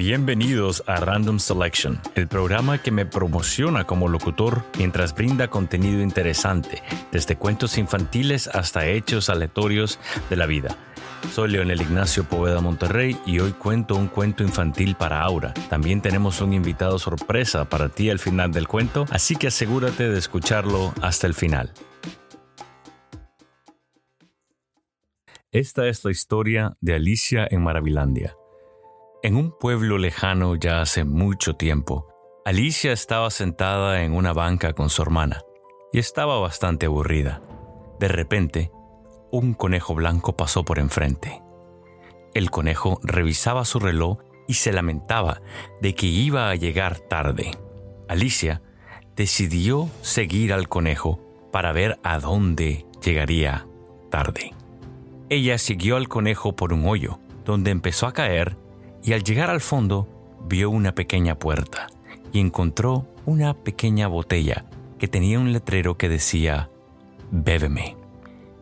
Bienvenidos a Random Selection, el programa que me promociona como locutor mientras brinda contenido interesante, desde cuentos infantiles hasta hechos aleatorios de la vida. Soy Leonel Ignacio Poveda Monterrey y hoy cuento un cuento infantil para Aura. También tenemos un invitado sorpresa para ti al final del cuento, así que asegúrate de escucharlo hasta el final. Esta es la historia de Alicia en Maravilandia. En un pueblo lejano ya hace mucho tiempo, Alicia estaba sentada en una banca con su hermana y estaba bastante aburrida. De repente, un conejo blanco pasó por enfrente. El conejo revisaba su reloj y se lamentaba de que iba a llegar tarde. Alicia decidió seguir al conejo para ver a dónde llegaría tarde. Ella siguió al conejo por un hoyo, donde empezó a caer y al llegar al fondo vio una pequeña puerta y encontró una pequeña botella que tenía un letrero que decía, Bébeme.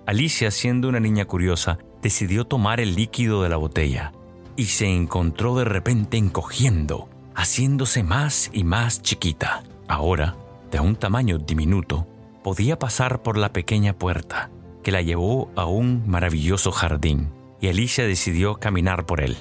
Alicia, siendo una niña curiosa, decidió tomar el líquido de la botella y se encontró de repente encogiendo, haciéndose más y más chiquita. Ahora, de un tamaño diminuto, podía pasar por la pequeña puerta que la llevó a un maravilloso jardín y Alicia decidió caminar por él.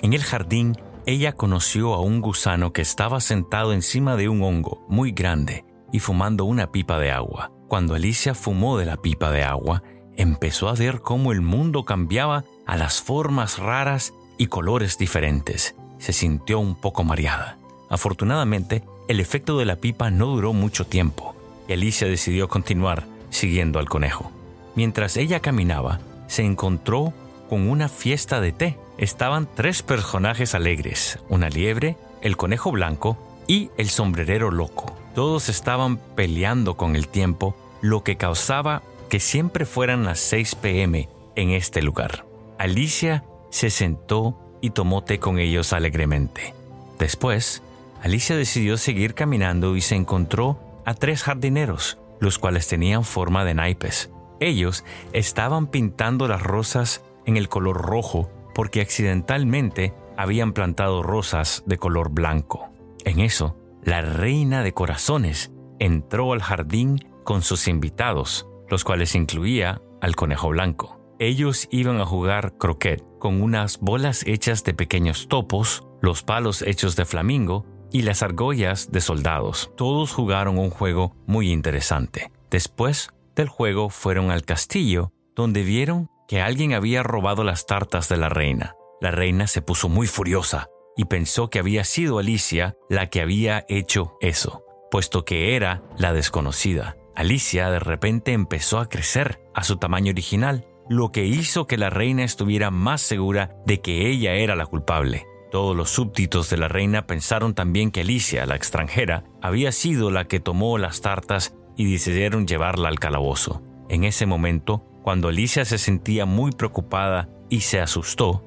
En el jardín, ella conoció a un gusano que estaba sentado encima de un hongo muy grande y fumando una pipa de agua. Cuando Alicia fumó de la pipa de agua, empezó a ver cómo el mundo cambiaba a las formas raras y colores diferentes. Se sintió un poco mareada. Afortunadamente, el efecto de la pipa no duró mucho tiempo y Alicia decidió continuar siguiendo al conejo. Mientras ella caminaba, se encontró con una fiesta de té estaban tres personajes alegres, una liebre, el conejo blanco y el sombrerero loco. Todos estaban peleando con el tiempo, lo que causaba que siempre fueran las 6 pm en este lugar. Alicia se sentó y tomó té con ellos alegremente. Después, Alicia decidió seguir caminando y se encontró a tres jardineros, los cuales tenían forma de naipes. Ellos estaban pintando las rosas en el color rojo porque accidentalmente habían plantado rosas de color blanco. En eso, la reina de corazones entró al jardín con sus invitados, los cuales incluía al conejo blanco. Ellos iban a jugar croquet con unas bolas hechas de pequeños topos, los palos hechos de flamingo y las argollas de soldados. Todos jugaron un juego muy interesante. Después del juego fueron al castillo, donde vieron que alguien había robado las tartas de la reina. La reina se puso muy furiosa y pensó que había sido Alicia la que había hecho eso, puesto que era la desconocida. Alicia de repente empezó a crecer a su tamaño original, lo que hizo que la reina estuviera más segura de que ella era la culpable. Todos los súbditos de la reina pensaron también que Alicia, la extranjera, había sido la que tomó las tartas y decidieron llevarla al calabozo. En ese momento, cuando Alicia se sentía muy preocupada y se asustó,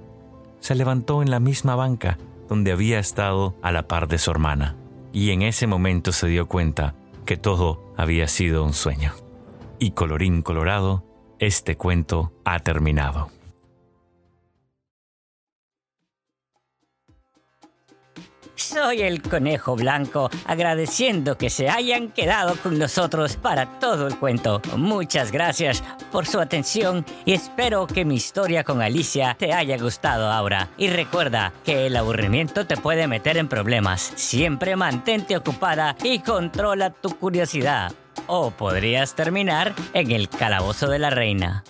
se levantó en la misma banca donde había estado a la par de su hermana, y en ese momento se dio cuenta que todo había sido un sueño. Y colorín colorado, este cuento ha terminado. Soy el conejo blanco, agradeciendo que se hayan quedado con nosotros para todo el cuento. Muchas gracias por su atención y espero que mi historia con Alicia te haya gustado ahora. Y recuerda que el aburrimiento te puede meter en problemas. Siempre mantente ocupada y controla tu curiosidad. O podrías terminar en el calabozo de la reina.